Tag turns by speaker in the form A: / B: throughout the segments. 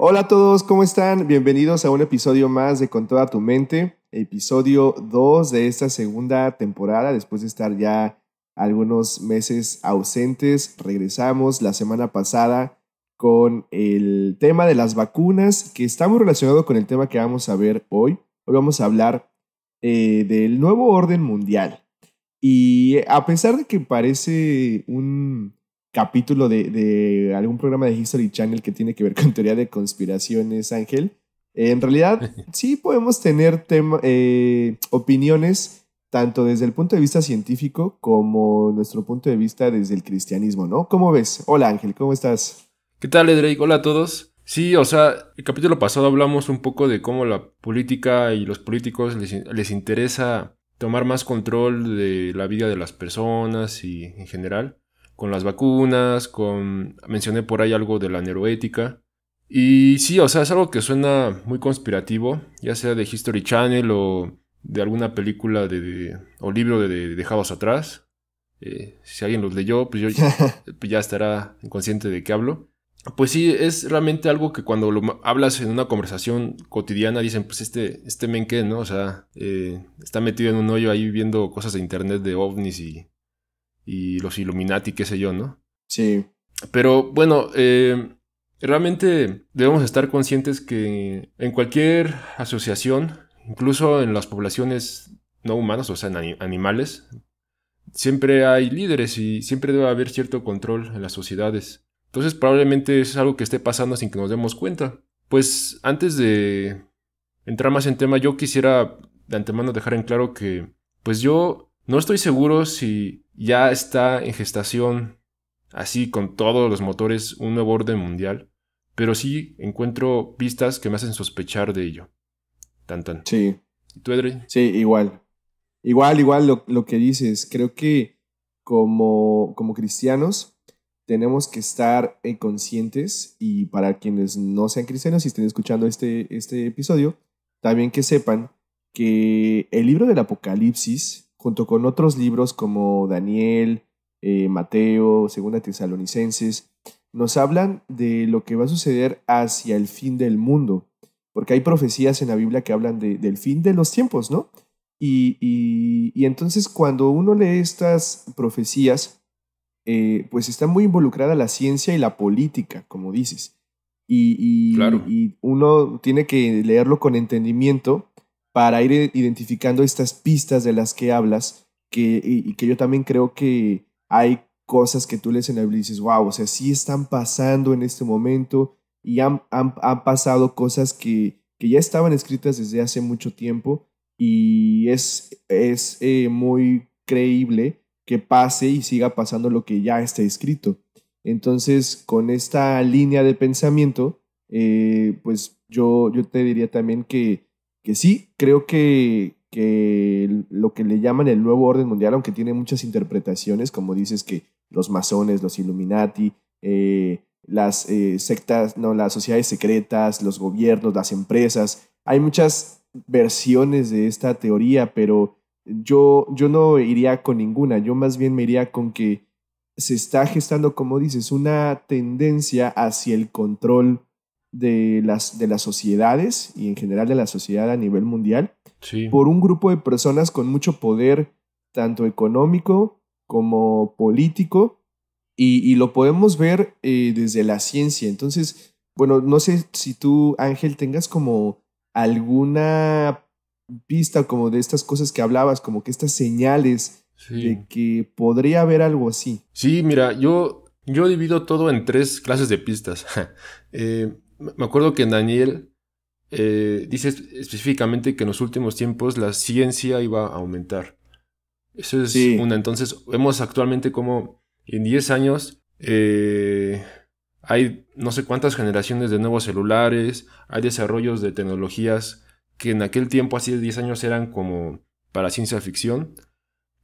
A: Hola a todos, ¿cómo están? Bienvenidos a un episodio más de Con toda tu mente, episodio 2 de esta segunda temporada, después de estar ya algunos meses ausentes. Regresamos la semana pasada con el tema de las vacunas, que está muy relacionado con el tema que vamos a ver hoy. Hoy vamos a hablar eh, del nuevo orden mundial. Y a pesar de que parece un capítulo de, algún programa de History Channel que tiene que ver con teoría de conspiraciones, Ángel, en realidad sí podemos tener eh, opiniones tanto desde el punto de vista científico como nuestro punto de vista desde el cristianismo, ¿no? ¿Cómo ves? Hola Ángel, ¿cómo estás?
B: ¿Qué tal, Drake? Hola a todos. Sí, o sea, el capítulo pasado hablamos un poco de cómo la política y los políticos les, les interesa tomar más control de la vida de las personas y en general, con las vacunas, con... mencioné por ahí algo de la neuroética. Y sí, o sea, es algo que suena muy conspirativo, ya sea de History Channel o de alguna película de, o libro de, Dejados Atrás. Eh, si alguien los leyó, pues yo ya estará consciente de qué hablo. Pues sí, es realmente algo que cuando lo hablas en una conversación cotidiana dicen, pues este, este men qué, ¿no? O sea, eh, está metido en un hoyo ahí viendo cosas de internet de ovnis y, y los Illuminati, qué sé yo, ¿no?
A: Sí.
B: Pero bueno, eh, realmente debemos estar conscientes que en cualquier asociación, incluso en las poblaciones no humanas, o sea, en animales, siempre hay líderes y siempre debe haber cierto control en las sociedades. Entonces probablemente es algo que esté pasando sin que nos demos cuenta. Pues antes de entrar más en tema, yo quisiera de antemano dejar en claro que, pues yo no estoy seguro si ya está en gestación, así con todos los motores, un nuevo orden mundial, pero sí encuentro pistas que me hacen sospechar de ello. Tan tan.
A: Sí.
B: ¿Y tú, Edre?
A: Sí, igual. Igual, igual lo, lo que dices. Creo que como, como cristianos tenemos que estar eh, conscientes y para quienes no sean cristianos y estén escuchando este, este episodio, también que sepan que el libro del Apocalipsis, junto con otros libros como Daniel, eh, Mateo, Segunda Tesalonicenses, nos hablan de lo que va a suceder hacia el fin del mundo, porque hay profecías en la Biblia que hablan del fin de los tiempos, ¿no? Y, y entonces cuando uno lee estas profecías, eh, pues está muy involucrada la ciencia y la política, como dices. Y, y, uno tiene que leerlo con entendimiento para ir identificando estas pistas de las que hablas, que, y, que yo también creo que hay cosas que tú lees en y dices, wow, o sea, sí están pasando en este momento y han, han, pasado cosas que, que, ya estaban escritas desde hace mucho tiempo y es, es eh, muy creíble que pase y siga pasando lo que ya está escrito. Entonces, con esta línea de pensamiento, eh, pues yo, yo te diría también que, que sí, creo que, que lo que le llaman el nuevo orden mundial, aunque tiene muchas interpretaciones, como dices que los masones, los Illuminati, eh, las eh, sectas, no, las sociedades secretas, los gobiernos, las empresas, hay muchas versiones de esta teoría, pero yo, yo no iría con ninguna, yo más bien me iría con que se está gestando, como dices, una tendencia hacia el control de las, de las sociedades y en general de la sociedad a nivel mundial por un grupo de personas con mucho poder, tanto económico como político, y, lo podemos ver eh, desde la ciencia. Entonces, bueno, no sé si tú, Ángel, tengas como alguna pista como de estas cosas que hablabas, como que estas señales de que podría haber algo así.
B: Sí, mira, yo, yo divido todo en tres clases de pistas. Eh, me acuerdo que Daniel eh, dice específicamente que en los últimos tiempos la ciencia iba a aumentar. Eso es una. Entonces, vemos actualmente como en 10 años eh, hay no sé cuántas generaciones de nuevos celulares, hay desarrollos de tecnologías que en aquel tiempo, así de 10 años, eran como para ciencia ficción.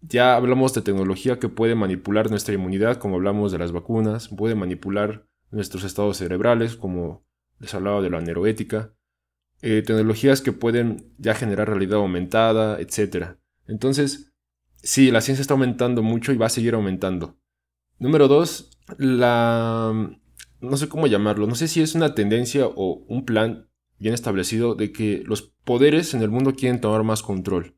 B: Ya hablamos de tecnología que puede manipular nuestra inmunidad, como hablamos de las vacunas, puede manipular nuestros estados cerebrales, como les hablaba de la neuroética, eh, tecnologías que pueden ya generar realidad aumentada, etc. Entonces, sí, la ciencia está aumentando mucho y va a seguir aumentando. Número dos, la no sé cómo llamarlo, no sé si es una tendencia o un plan bien establecido de que los poderes en el mundo quieren tomar más control.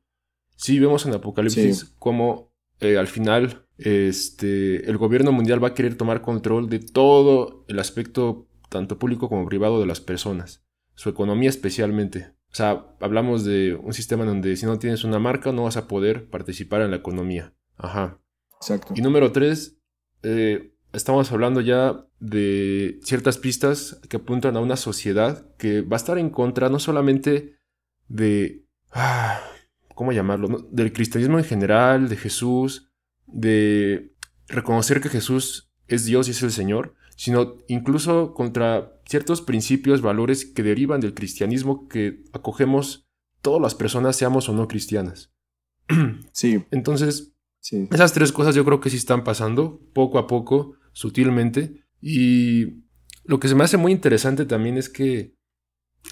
B: Sí, vemos en Apocalipsis como eh, al final este, el gobierno mundial va a querer tomar control de todo el aspecto, tanto público como privado, de las personas, su economía especialmente. O sea, hablamos de un sistema donde si no tienes una marca no vas a poder participar en la economía. Ajá.
A: Exacto.
B: Y número tres, eh, estamos hablando ya de ciertas pistas que apuntan a una sociedad que va a estar en contra no solamente de... Ah, ¿Cómo llamarlo? Del cristianismo en general, de Jesús, de reconocer que Jesús es Dios y es el Señor, sino incluso contra ciertos principios, valores que derivan del cristianismo que acogemos todas las personas, seamos o no cristianas.
A: Sí.
B: Entonces, esas tres cosas yo creo que sí están pasando poco a poco, sutilmente. Y lo que se me hace muy interesante también es que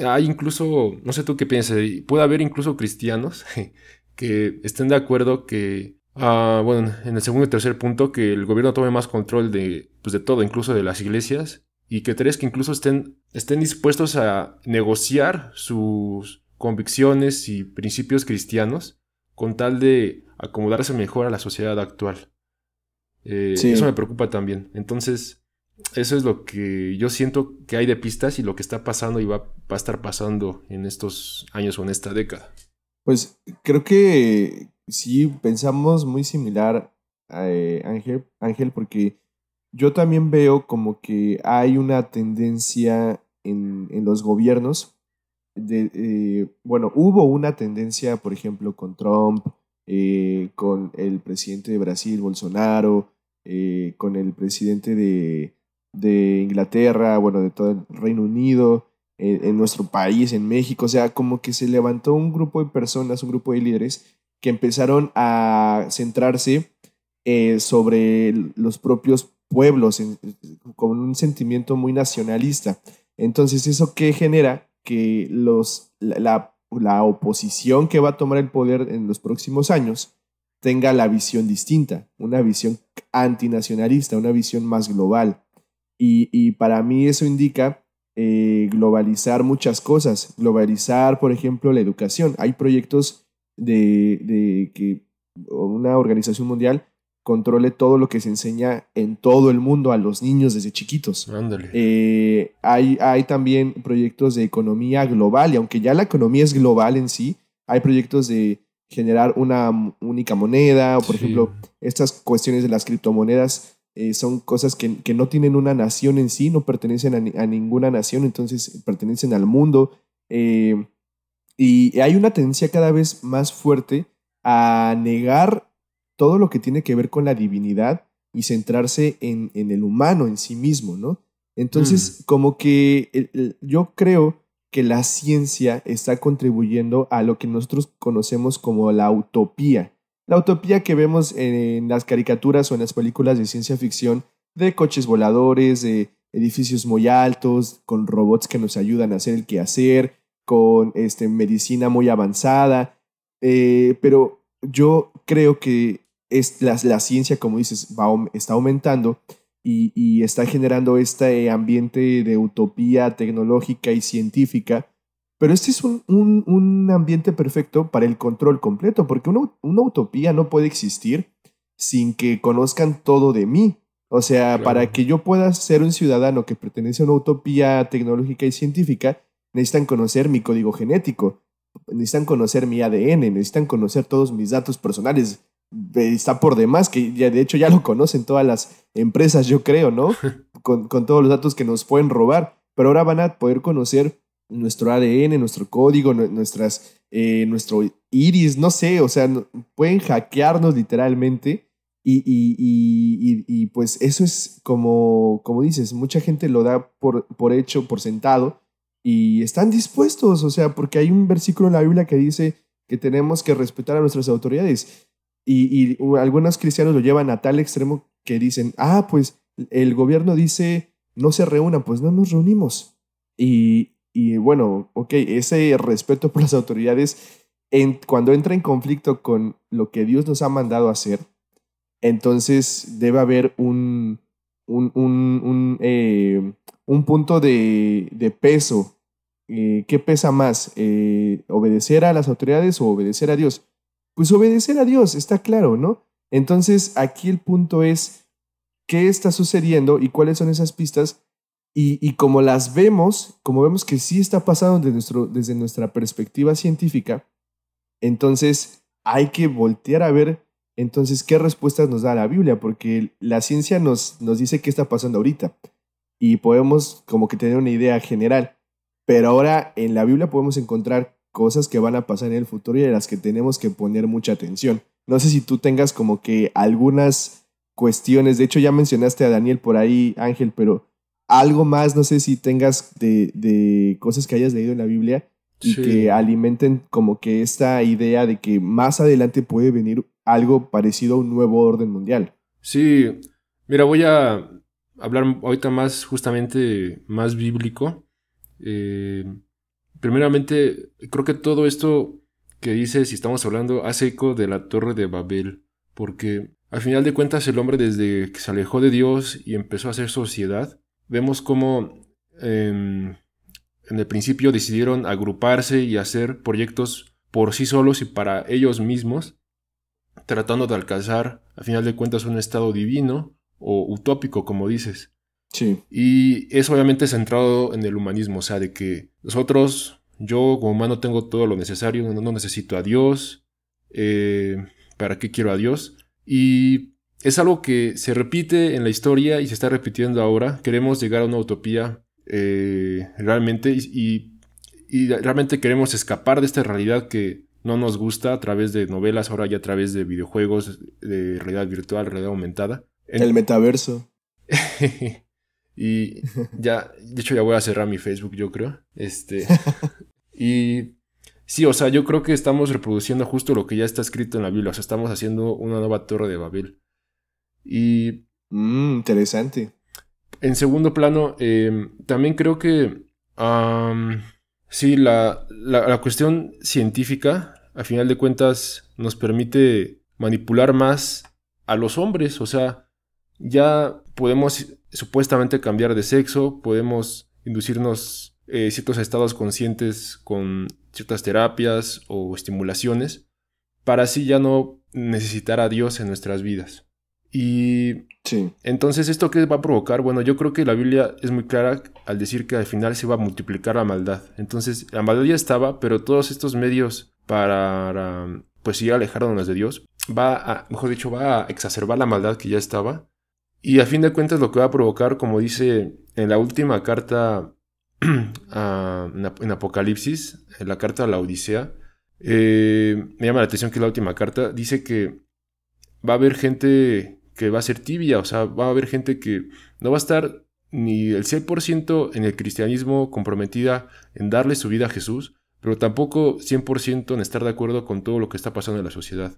B: hay incluso, no sé tú qué piensas, puede haber incluso cristianos que estén de acuerdo que, ah, bueno, en el segundo y tercer punto, que el gobierno tome más control de, pues de todo, incluso de las iglesias, y que tres, que incluso estén, estén dispuestos a negociar sus convicciones y principios cristianos con tal de acomodarse mejor a la sociedad actual. Eh, eso me preocupa también. Entonces, eso es lo que yo siento que hay de pistas y lo que está pasando y va, a estar pasando en estos años o en esta década.
A: Pues creo que sí pensamos muy similar, a eh, Ángel, Ángel, porque yo también veo como que hay una tendencia en, en los gobiernos. De, eh, bueno, hubo una tendencia, por ejemplo, con Trump, eh, con el presidente de Brasil, Bolsonaro, con el presidente de, de, Inglaterra, bueno, de todo el Reino Unido, en nuestro país, en México, o sea, como que se levantó un grupo de personas, un grupo de líderes que empezaron a centrarse eh, sobre los propios pueblos, con un sentimiento muy nacionalista. Entonces, ¿eso qué genera? Que los, la, la oposición que va a tomar el poder en los próximos años tenga la visión distinta, una visión antinacionalista, una visión más global. Y, para mí eso indica eh, globalizar muchas cosas, globalizar, por ejemplo, la educación. Hay proyectos de, de que una organización mundial controle todo lo que se enseña en todo el mundo a los niños desde chiquitos. Eh, hay, hay también proyectos de economía global y aunque ya la economía es global en sí, hay proyectos de generar una única moneda o por ejemplo estas cuestiones de las criptomonedas eh, son cosas que, que, no tienen una nación en sí, no pertenecen a, ninguna nación, entonces pertenecen al mundo. Eh, y hay una tendencia cada vez más fuerte a negar todo lo que tiene que ver con la divinidad y centrarse en, el humano, en sí mismo, ¿no? Entonces, mm. como que yo creo que la ciencia está contribuyendo a lo que nosotros conocemos como la utopía. La utopía que vemos en las caricaturas o en las películas de ciencia ficción de coches voladores, de edificios muy altos, con robots que nos ayudan a hacer el quehacer, con este, medicina muy avanzada. Eh, pero yo creo que es la, la ciencia, como dices, va, está aumentando y, y, está generando este ambiente de utopía tecnológica y científica. Pero este es un, un, un ambiente perfecto para el control completo, porque una, una, utopía no puede existir sin que conozcan todo de mí. O sea, para que yo pueda ser un ciudadano que pertenece a una utopía tecnológica y científica, necesitan conocer mi código genético, necesitan conocer mi ADN, necesitan conocer todos mis datos personales, está por demás, que ya de hecho ya lo conocen todas las empresas, yo creo, ¿no? Con, todos los datos que nos pueden robar, pero ahora van a poder conocer nuestro ADN, nuestro código, nuestras, eh, nuestro iris, no sé, o sea, pueden hackearnos literalmente. Y, y, pues eso es como, como dices, mucha gente lo da por, por hecho, por sentado y están dispuestos, o sea, porque hay un versículo en la Biblia que dice que tenemos que respetar a nuestras autoridades. Y, algunos cristianos lo llevan a tal extremo que dicen, ah, pues el gobierno dice, no se reúnan, pues no nos reunimos. Y, bueno, ok, ese respeto por las autoridades, en, cuando entra en conflicto con lo que Dios nos ha mandado hacer, entonces debe haber un, un, un, eh, punto de, peso. Eh, ¿Qué pesa más? Eh, ¿Obedecer a las autoridades o obedecer a Dios? Pues obedecer a Dios, está claro, ¿no? Entonces, aquí el punto es qué está sucediendo y cuáles son esas pistas. Y, como las vemos, como vemos que sí está pasando desde, nuestra perspectiva científica, entonces hay que voltear a ver entonces, ¿qué respuestas nos da la Biblia? Porque la ciencia nos, nos dice qué está pasando ahorita y podemos como que tener una idea general, pero ahora en la Biblia podemos encontrar cosas que van a pasar en el futuro y a las que tenemos que poner mucha atención. No sé si tú tengas como que algunas cuestiones, de hecho ya mencionaste a Daniel por ahí, Ángel, pero algo más, no sé si tengas de, de cosas que hayas leído en la Biblia y que alimenten como que esta idea de que más adelante puede venir algo parecido a un nuevo orden mundial.
B: Sí, mira, voy a hablar ahorita más justamente más bíblico. Eh, primeramente, creo que todo esto que dices, si estamos hablando, hace eco de la torre de Babel, porque al final de cuentas el hombre desde que se alejó de Dios y empezó a hacer sociedad, vemos cómo em, en el principio decidieron agruparse y hacer proyectos por sí solos y para ellos mismos, tratando de alcanzar, a final de cuentas, un estado divino o utópico, como dices.
A: Sí.
B: Y es obviamente centrado en el humanismo, o sea, de que nosotros, yo como humano tengo todo lo necesario, no, necesito a Dios, eh, ¿para qué quiero a Dios? Y es algo que se repite en la historia y se está repitiendo ahora. Queremos llegar a una utopía eh, realmente y, realmente queremos escapar de esta realidad que no nos gusta a través de novelas, ahora ya a través de videojuegos, de realidad virtual, realidad aumentada.
A: El metaverso.
B: y ya, de hecho ya voy a cerrar mi Facebook, yo creo. Este. y sí, o sea, yo creo que estamos reproduciendo justo lo que ya está escrito en la Biblia. O sea, estamos haciendo una nueva torre de Babel. Y.
A: Mm, interesante.
B: En segundo plano, em, también creo que. sí, la, la, cuestión científica, a final de cuentas, nos permite manipular más a los hombres. O sea, ya podemos supuestamente cambiar de sexo, podemos inducirnos eh, ciertos estados conscientes con ciertas terapias o estimulaciones, para así ya no necesitar a Dios en nuestras vidas. Y entonces, ¿esto qué va a provocar? Bueno, yo creo que la Biblia es muy clara al decir que al final se va a multiplicar la maldad. Entonces, la maldad ya estaba, pero todos estos medios para, pues sí, alejarnos de Dios, va a, mejor dicho, va a exacerbar la maldad que ya estaba. Y a fin de cuentas lo que va a provocar, como dice en la última carta en Apocalipsis, en la carta a la Odisea, eh, me llama la atención que la última carta dice que va a haber gente que va a ser tibia, o sea, va a haber gente que no va a estar ni el 100% en el cristianismo comprometida en darle su vida a Jesús, pero tampoco 100% en estar de acuerdo con todo lo que está pasando en la sociedad.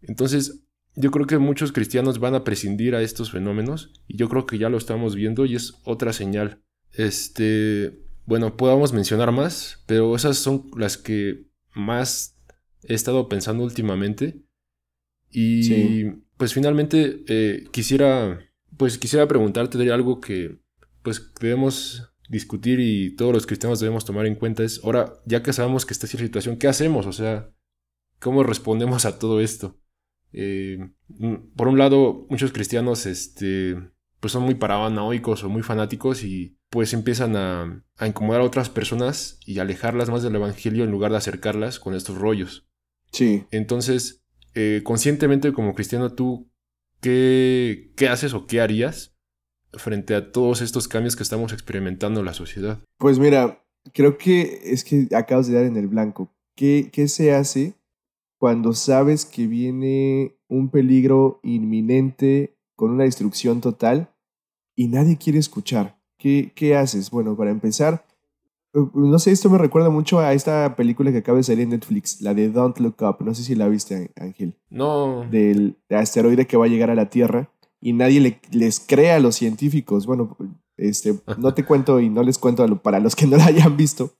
B: Entonces, yo creo que muchos cristianos van a prescindir a estos fenómenos y yo creo que ya lo estamos viendo y es otra señal. Este, bueno, podamos mencionar más, pero esas son las que más he estado pensando últimamente. Y pues finalmente eh, quisiera, pues quisiera preguntarte de algo que pues debemos discutir y todos los cristianos debemos tomar en cuenta es, ahora, ya que sabemos que esta es la situación, ¿qué hacemos? O sea, ¿cómo respondemos a todo esto? Eh, mm, por un lado, muchos cristianos este, pues son muy paranoicos o muy fanáticos y pues empiezan a, a, incomodar a otras personas y alejarlas más del Evangelio en lugar de acercarlas con estos rollos.
A: Sí.
B: Entonces, eh, conscientemente como cristiano, ¿tú qué, qué haces o qué harías frente a todos estos cambios que estamos experimentando en la sociedad?
A: Pues mira, creo que es que acabas de dar en el blanco. ¿Qué, qué se hace cuando sabes que viene un peligro inminente con una destrucción total y nadie quiere escuchar? ¿Qué, ¿Qué haces? Bueno, para empezar, no sé, esto me recuerda mucho a esta película que acaba de salir en Netflix, la de Don't Look Up. No sé si la viste, Ángel.
B: No.
A: Del asteroide que va a llegar a la Tierra y nadie les cree a los científicos. Bueno, este, no te cuento y no les cuento para los que no la hayan visto.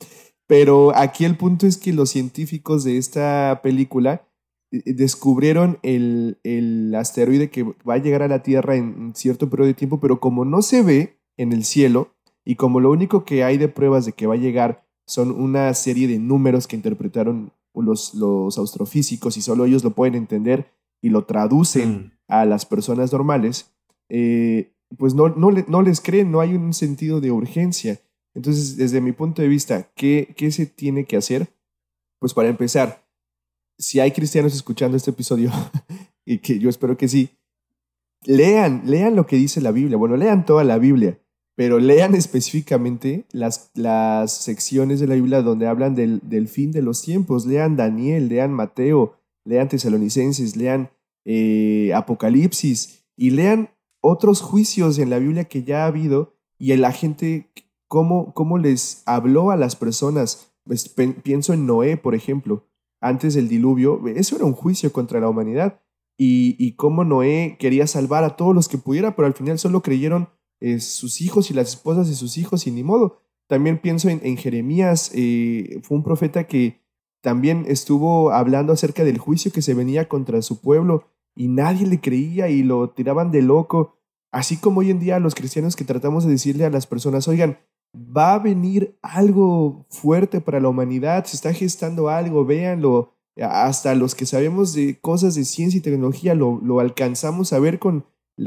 A: Pero aquí el punto es que los científicos de esta película eh, descubrieron el, el, asteroide que va a llegar a la Tierra en cierto periodo de tiempo, pero como no se ve en el cielo y como lo único que hay de pruebas de que va a llegar son una serie de números que interpretaron los, los astrofísicos y solo ellos lo pueden entender y lo traducen mm. a las personas normales, eh, pues no, no, no, les creen, no hay un sentido de urgencia. Entonces, desde mi punto de vista, ¿qué, ¿qué se tiene que hacer? Pues para empezar, si hay cristianos escuchando este episodio, y que yo espero que sí, lean, lean lo que dice la Biblia. Bueno, lean toda la Biblia, pero lean específicamente las, las secciones de la Biblia donde hablan del, del fin de los tiempos. Lean Daniel, lean Mateo, lean Tesalonicenses, lean eh, Apocalipsis y lean otros juicios en la Biblia que ya ha habido y la gente, cómo, cómo les habló a las personas. Pues, pienso en Noé, por ejemplo antes del diluvio, eso era un juicio contra la humanidad. Y, y cómo Noé quería salvar a todos los que pudiera, pero al final solo creyeron eh, sus hijos y las esposas de sus hijos y ni modo. También pienso en, Jeremías, eh, fue un profeta que también estuvo hablando acerca del juicio que se venía contra su pueblo y nadie le creía y lo tiraban de loco. Así como hoy en día los cristianos que tratamos de decirle a las personas, oigan, va a venir algo fuerte para la humanidad, se está gestando algo, véanlo, hasta los que sabemos de cosas de ciencia y tecnología lo, alcanzamos a ver con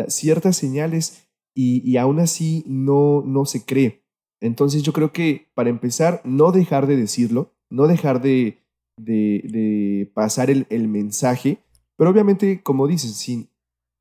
A: ciertas señales y, y, aún así no, no se cree. Entonces yo creo que para empezar, no dejar de decirlo, no dejar de, de, de pasar el, el, mensaje, pero obviamente, como dices, sin,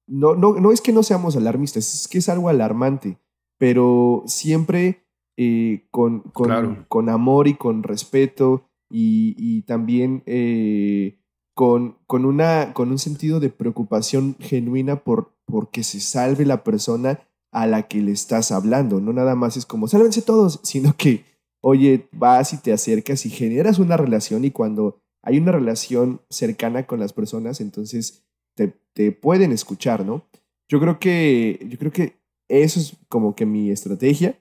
A: no, no, no es que no seamos alarmistas, es que es algo alarmante, pero siempre eh, con, con, con, amor y con respeto y, y también eh, con, con, una, con un sentido de preocupación genuina por, que se salve la persona a la que le estás hablando. No nada más es como, sálvense todos, sino que, oye, vas y te acercas y generas una relación y cuando hay una relación cercana con las personas, entonces te, te pueden escuchar, ¿no? Yo creo que, yo creo que eso es como que mi estrategia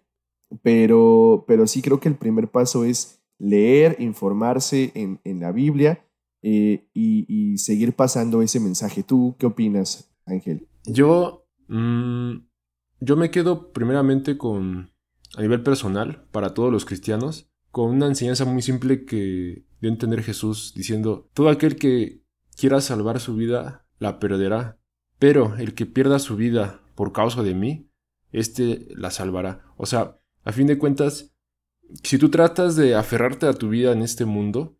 A: pero, pero sí creo que el primer paso es leer, informarse en, en la Biblia eh, y, seguir pasando ese mensaje. ¿Tú qué opinas, Ángel?
B: Yo, mm, yo me quedo primeramente con, a nivel personal, para todos los cristianos, con una enseñanza muy simple que dio entender Jesús diciendo, todo aquel que quiera salvar su vida, la perderá, pero el que pierda su vida por causa de mí, éste la salvará. O sea, a fin de cuentas, si tú tratas de aferrarte a tu vida en este mundo,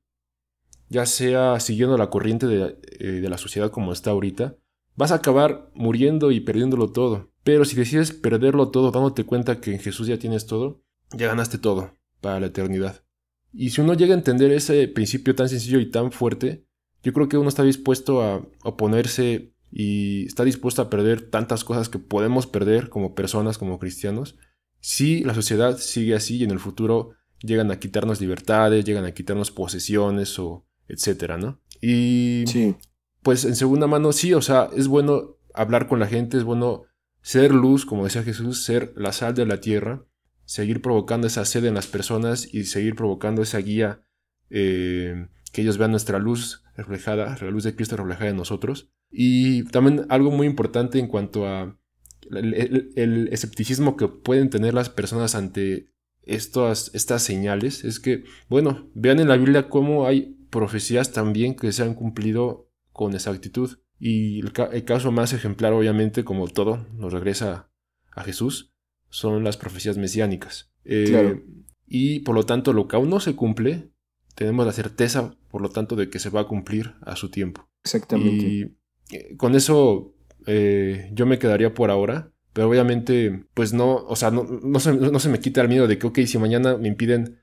B: ya sea siguiendo la corriente de, eh, la sociedad como está ahorita, vas a acabar muriendo y perdiéndolo todo. Pero si decides perderlo todo dándote cuenta que en Jesús ya tienes todo, ya ganaste todo para la eternidad. Y si uno llega a entender ese principio tan sencillo y tan fuerte, yo creo que uno está dispuesto a oponerse y está dispuesto a perder tantas cosas que podemos perder como personas, como cristianos, si la sociedad sigue así y en el futuro llegan a quitarnos libertades, llegan a quitarnos posesiones o etcétera, ¿no? Y sí. pues en segunda mano sí, o sea, es bueno hablar con la gente, es bueno ser luz, como decía Jesús, ser la sal de la tierra, seguir provocando esa sed en las personas y seguir provocando esa guía, eh, que ellos vean nuestra luz reflejada, la luz de Cristo reflejada en nosotros. Y también algo muy importante en cuanto a el, escepticismo que pueden tener las personas ante estas, estas señales es que, bueno, vean en la Biblia cómo hay profecías también que se han cumplido con exactitud. Y el, caso más ejemplar, obviamente, como todo nos regresa a Jesús, son las profecías mesiánicas. Eh, y por lo tanto, lo que aún no se cumple, tenemos la certeza, por lo tanto, de que se va a cumplir a su tiempo.
A: Exactamente.
B: Y eh, con eso eh, yo me quedaría por ahora. Pero obviamente, pues no, o sea, no, no, se, no se me quita el miedo de que, ok, si mañana me impiden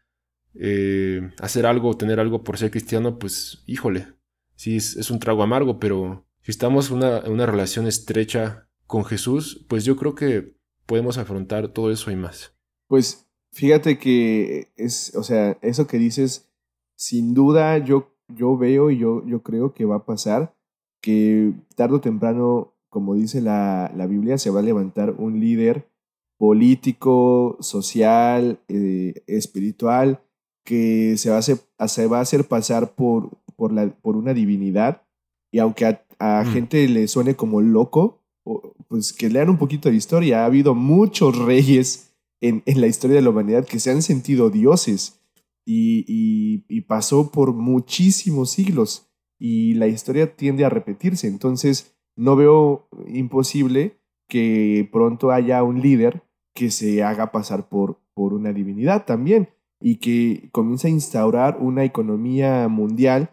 B: eh, hacer algo tener algo por ser cristiano, pues híjole, sí es, un trago amargo, pero si estamos en una, una relación estrecha con Jesús, pues yo creo que podemos afrontar todo eso y más.
A: Pues fíjate que es, o sea, eso que dices, sin duda yo, yo veo y yo, yo creo que va a pasar, que tarde o temprano como dice la, Biblia, se va a levantar un líder político, social, eh, espiritual, que se va a hacer, se va a hacer pasar por, por, la, por una divinidad Y aunque a, mm. gente le suene como loco, pues que lean un poquito de historia. Ha habido muchos reyes en, la historia de la humanidad que se han sentido dioses y, pasó por muchísimos siglos y la historia tiende a repetirse. Entonces, no veo imposible que pronto haya un líder que se haga pasar por, por una divinidad también y que comience a instaurar una economía mundial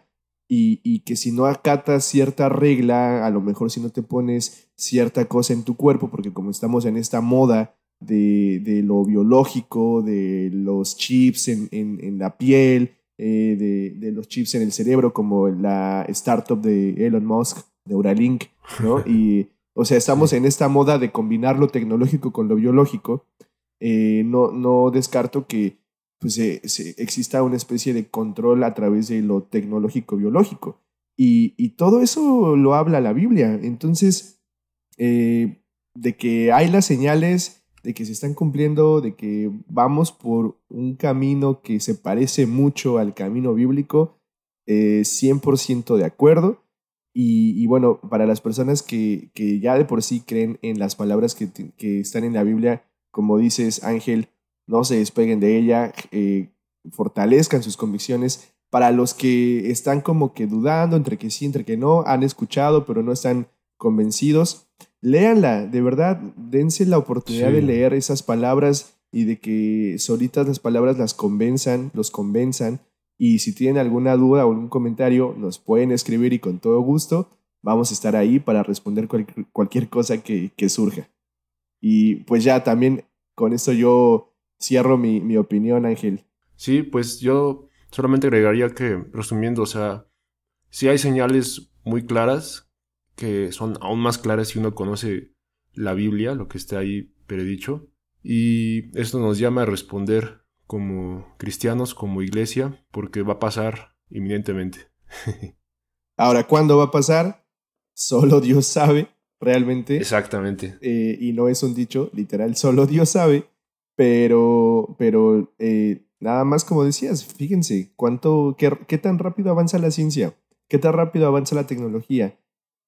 A: y, que si no acatas cierta regla, a lo mejor si no te pones cierta cosa en tu cuerpo, porque como estamos en esta moda de, lo biológico, de los chips en, la piel, eh, de, los chips en el cerebro, como la startup de Elon Musk, Neuralink, ¿no? Y, o sea, estamos en esta moda de combinar lo tecnológico con lo biológico. Eh, no, no descarto que pues, exista una especie de control a través de lo tecnológico biológico. Y, todo eso lo habla la Biblia. Entonces, eh, de que hay las señales, de que se están cumpliendo, de que vamos por un camino que se parece mucho al camino bíblico, 100% de acuerdo. Y, bueno, para las personas que, ya de por sí creen en las palabras que, que están en la Biblia, como dices Ángel, no se despeguen de ella, eh, fortalezcan sus convicciones. Para los que están como que dudando entre que sí, entre que no, han escuchado pero no están convencidos, léanla, de verdad, dense la oportunidad de leer esas palabras y de que solitas las palabras las convenzan, los convenzan. Y si tienen alguna duda o algún comentario, nos pueden escribir y con todo gusto vamos a estar ahí para responder cualquier cosa que, que surja. Y pues ya también con esto yo cierro mi, mi opinión, Ángel.
B: Sí, pues yo solamente agregaría que, resumiendo, o sea, sí hay señales muy claras que son aún más claras si uno conoce la Biblia, lo que está ahí predicho, y esto nos llama a responder como cristianos, como iglesia, porque va a pasar inminentemente.
A: Ahora, ¿cuándo va a pasar? Solo Dios sabe, realmente.
B: Exactamente.
A: Eh, y no es un dicho, literal, solo Dios sabe. Pero, pero eh, nada más como decías, fíjense, cuánto, qué, qué tan rápido avanza la ciencia, qué tan rápido avanza la tecnología,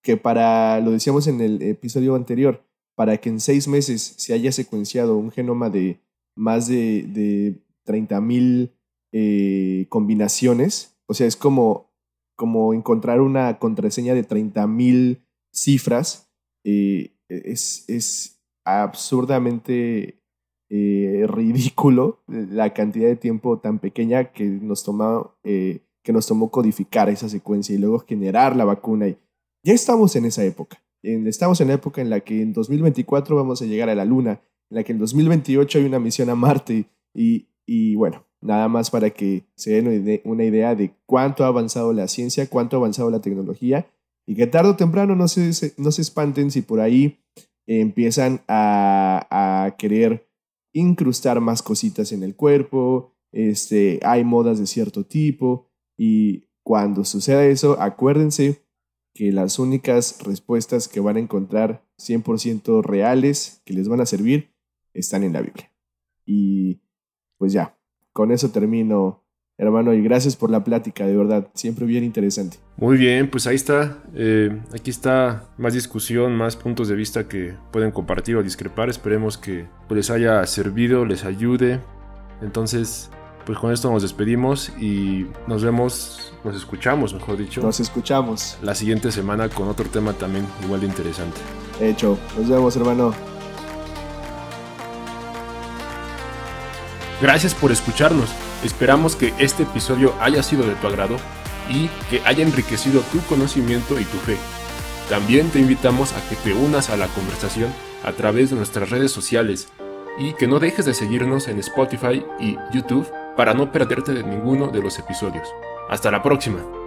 A: que para, lo decíamos en el episodio anterior, para que en seis meses se haya secuenciado un genoma de más de, de 30 mil eh, combinaciones, o sea, es como, como encontrar una contraseña de 30 mil cifras, eh, es, es absurdamente eh, ridículo la cantidad de tiempo tan pequeña que nos, tomó, eh, que nos tomó codificar esa secuencia y luego generar la vacuna. Y ya estamos en esa época. estamos en la época en la que en 2024 vamos a llegar a la Luna, en la que en 2028 hay una misión a Marte y, y bueno, nada más para que se den una idea de cuánto ha avanzado la ciencia, cuánto ha avanzado la tecnología y que tarde o temprano no se, no se espanten si por ahí empiezan a, a querer incrustar más cositas en el cuerpo, este, hay modas de cierto tipo y cuando suceda eso, acuérdense que las únicas respuestas que van a encontrar 100% reales, que les van a servir, están en la Biblia. Y pues ya, con eso termino hermano, y gracias por la plática, de verdad, siempre bien interesante.
B: Muy bien, pues ahí está, eh, aquí está más discusión, más puntos de vista que pueden compartir o discrepar, esperemos que pues, les haya servido, les ayude. Entonces, pues con esto nos despedimos y nos vemos, nos escuchamos, mejor dicho.
A: Nos escuchamos.
B: La siguiente semana con otro tema también igual de interesante.
A: Hecho, nos vemos hermano.
B: Gracias por escucharnos. Esperamos que este episodio haya sido de tu agrado y que haya enriquecido tu conocimiento y tu fe. También te invitamos a que te unas a la conversación a través de nuestras redes sociales y que no dejes de seguirnos en Spotify y YouTube para no perderte de ninguno de los episodios. Hasta la próxima.